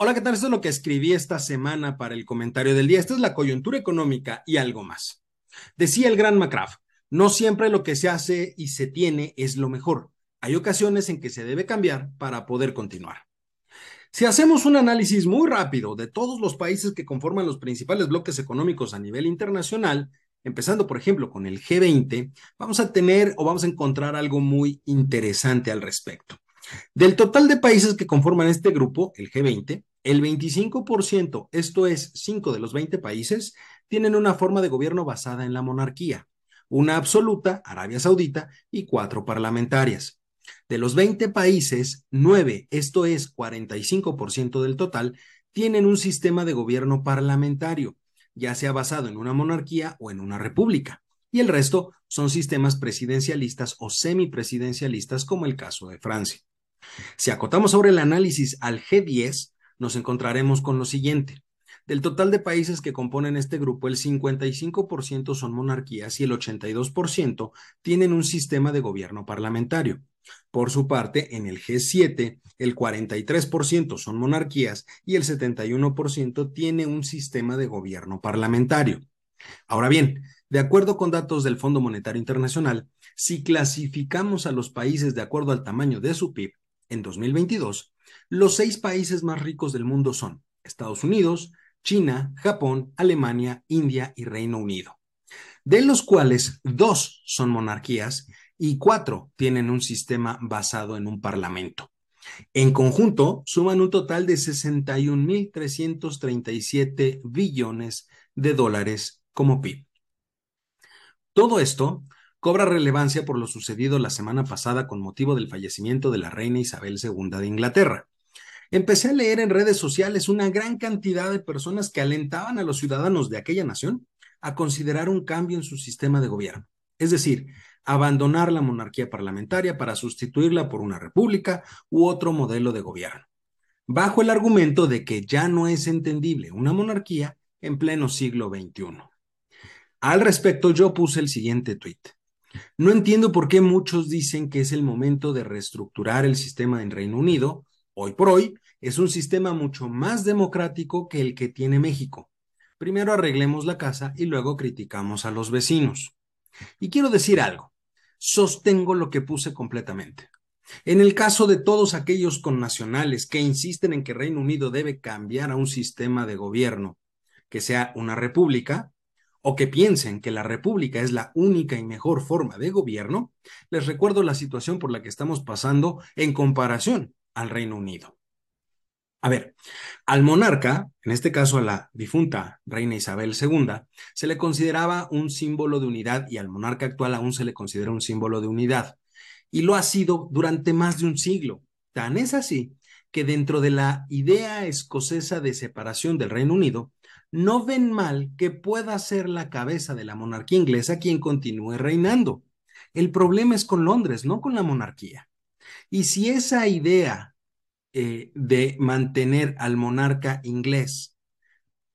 Hola, ¿qué tal? Esto es lo que escribí esta semana para el comentario del día. Esta es la coyuntura económica y algo más. Decía el gran McCraft, no siempre lo que se hace y se tiene es lo mejor. Hay ocasiones en que se debe cambiar para poder continuar. Si hacemos un análisis muy rápido de todos los países que conforman los principales bloques económicos a nivel internacional, empezando por ejemplo con el G20, vamos a tener o vamos a encontrar algo muy interesante al respecto. Del total de países que conforman este grupo, el G20, el 25%, esto es 5 de los 20 países, tienen una forma de gobierno basada en la monarquía, una absoluta, Arabia Saudita, y cuatro parlamentarias. De los 20 países, 9, esto es 45% del total, tienen un sistema de gobierno parlamentario, ya sea basado en una monarquía o en una república, y el resto son sistemas presidencialistas o semipresidencialistas como el caso de Francia. Si acotamos sobre el análisis al G10, nos encontraremos con lo siguiente. Del total de países que componen este grupo, el 55% son monarquías y el 82% tienen un sistema de gobierno parlamentario. Por su parte, en el G7, el 43% son monarquías y el 71% tiene un sistema de gobierno parlamentario. Ahora bien, de acuerdo con datos del Fondo Monetario Internacional, si clasificamos a los países de acuerdo al tamaño de su PIB, en 2022, los seis países más ricos del mundo son Estados Unidos, China, Japón, Alemania, India y Reino Unido, de los cuales dos son monarquías y cuatro tienen un sistema basado en un parlamento. En conjunto, suman un total de 61.337 billones de dólares como PIB. Todo esto cobra relevancia por lo sucedido la semana pasada con motivo del fallecimiento de la reina Isabel II de Inglaterra. Empecé a leer en redes sociales una gran cantidad de personas que alentaban a los ciudadanos de aquella nación a considerar un cambio en su sistema de gobierno, es decir, abandonar la monarquía parlamentaria para sustituirla por una república u otro modelo de gobierno, bajo el argumento de que ya no es entendible una monarquía en pleno siglo XXI. Al respecto, yo puse el siguiente tuit. No entiendo por qué muchos dicen que es el momento de reestructurar el sistema en Reino Unido Hoy por hoy es un sistema mucho más democrático que el que tiene México. Primero arreglemos la casa y luego criticamos a los vecinos. Y quiero decir algo, sostengo lo que puse completamente. En el caso de todos aquellos connacionales que insisten en que Reino Unido debe cambiar a un sistema de gobierno que sea una república, o que piensen que la república es la única y mejor forma de gobierno, les recuerdo la situación por la que estamos pasando en comparación al Reino Unido. A ver, al monarca, en este caso a la difunta reina Isabel II, se le consideraba un símbolo de unidad y al monarca actual aún se le considera un símbolo de unidad. Y lo ha sido durante más de un siglo. Tan es así que dentro de la idea escocesa de separación del Reino Unido, no ven mal que pueda ser la cabeza de la monarquía inglesa quien continúe reinando. El problema es con Londres, no con la monarquía. Y si esa idea eh, de mantener al monarca inglés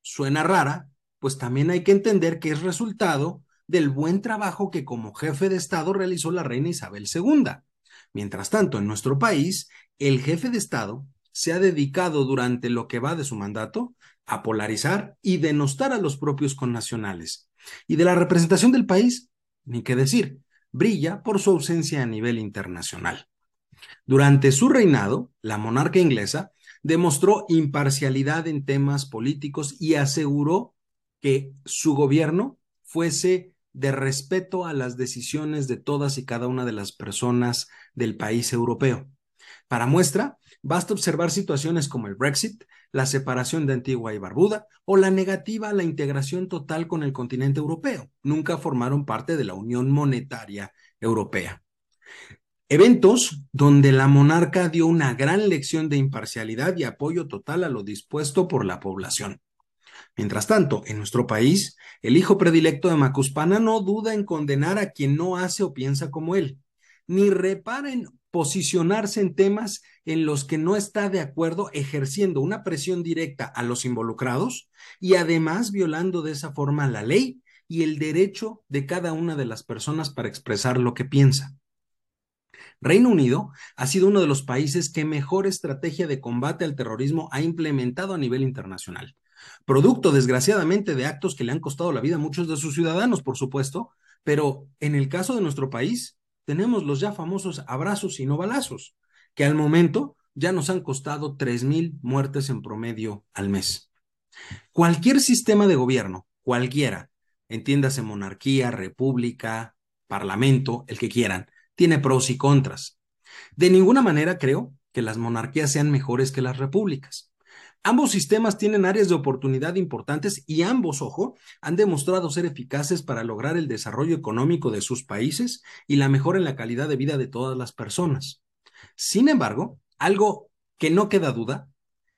suena rara, pues también hay que entender que es resultado del buen trabajo que como jefe de Estado realizó la reina Isabel II. Mientras tanto, en nuestro país, el jefe de Estado se ha dedicado durante lo que va de su mandato a polarizar y denostar a los propios connacionales. Y de la representación del país, ni qué decir, brilla por su ausencia a nivel internacional. Durante su reinado, la monarca inglesa demostró imparcialidad en temas políticos y aseguró que su gobierno fuese de respeto a las decisiones de todas y cada una de las personas del país europeo. Para muestra, basta observar situaciones como el Brexit, la separación de Antigua y Barbuda o la negativa a la integración total con el continente europeo. Nunca formaron parte de la Unión Monetaria Europea. Eventos donde la monarca dio una gran lección de imparcialidad y apoyo total a lo dispuesto por la población. Mientras tanto, en nuestro país, el hijo predilecto de Macuspana no duda en condenar a quien no hace o piensa como él, ni repara en posicionarse en temas en los que no está de acuerdo, ejerciendo una presión directa a los involucrados y además violando de esa forma la ley y el derecho de cada una de las personas para expresar lo que piensa. Reino Unido ha sido uno de los países que mejor estrategia de combate al terrorismo ha implementado a nivel internacional. Producto, desgraciadamente, de actos que le han costado la vida a muchos de sus ciudadanos, por supuesto, pero en el caso de nuestro país, tenemos los ya famosos abrazos y no balazos, que al momento ya nos han costado 3.000 muertes en promedio al mes. Cualquier sistema de gobierno, cualquiera, entiéndase monarquía, república, parlamento, el que quieran, tiene pros y contras. De ninguna manera creo que las monarquías sean mejores que las repúblicas. Ambos sistemas tienen áreas de oportunidad importantes y ambos, ojo, han demostrado ser eficaces para lograr el desarrollo económico de sus países y la mejora en la calidad de vida de todas las personas. Sin embargo, algo que no queda duda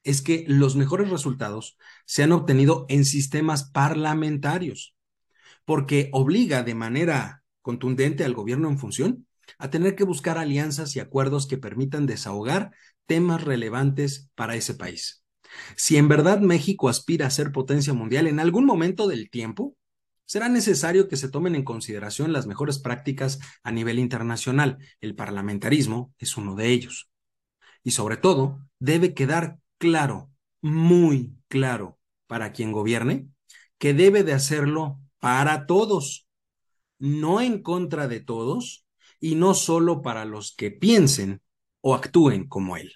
es que los mejores resultados se han obtenido en sistemas parlamentarios, porque obliga de manera contundente al gobierno en función a tener que buscar alianzas y acuerdos que permitan desahogar temas relevantes para ese país. Si en verdad México aspira a ser potencia mundial en algún momento del tiempo, será necesario que se tomen en consideración las mejores prácticas a nivel internacional. El parlamentarismo es uno de ellos. Y sobre todo, debe quedar claro, muy claro, para quien gobierne, que debe de hacerlo para todos, no en contra de todos y no solo para los que piensen o actúen como él.